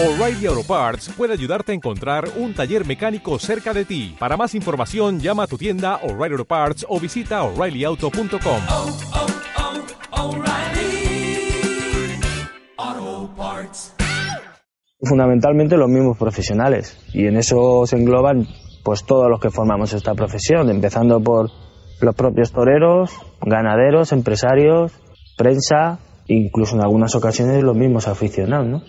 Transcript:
O'Reilly Auto Parts puede ayudarte a encontrar un taller mecánico cerca de ti. Para más información, llama a tu tienda O'Reilly Auto Parts o visita oreillyauto.com. oh, oh, Fundamentalmente los mismos profesionales y en eso se engloban pues todos los que formamos esta profesión, empezando por los propios toreros, ganaderos, empresarios, prensa, incluso en algunas ocasiones los mismos aficionados, ¿no?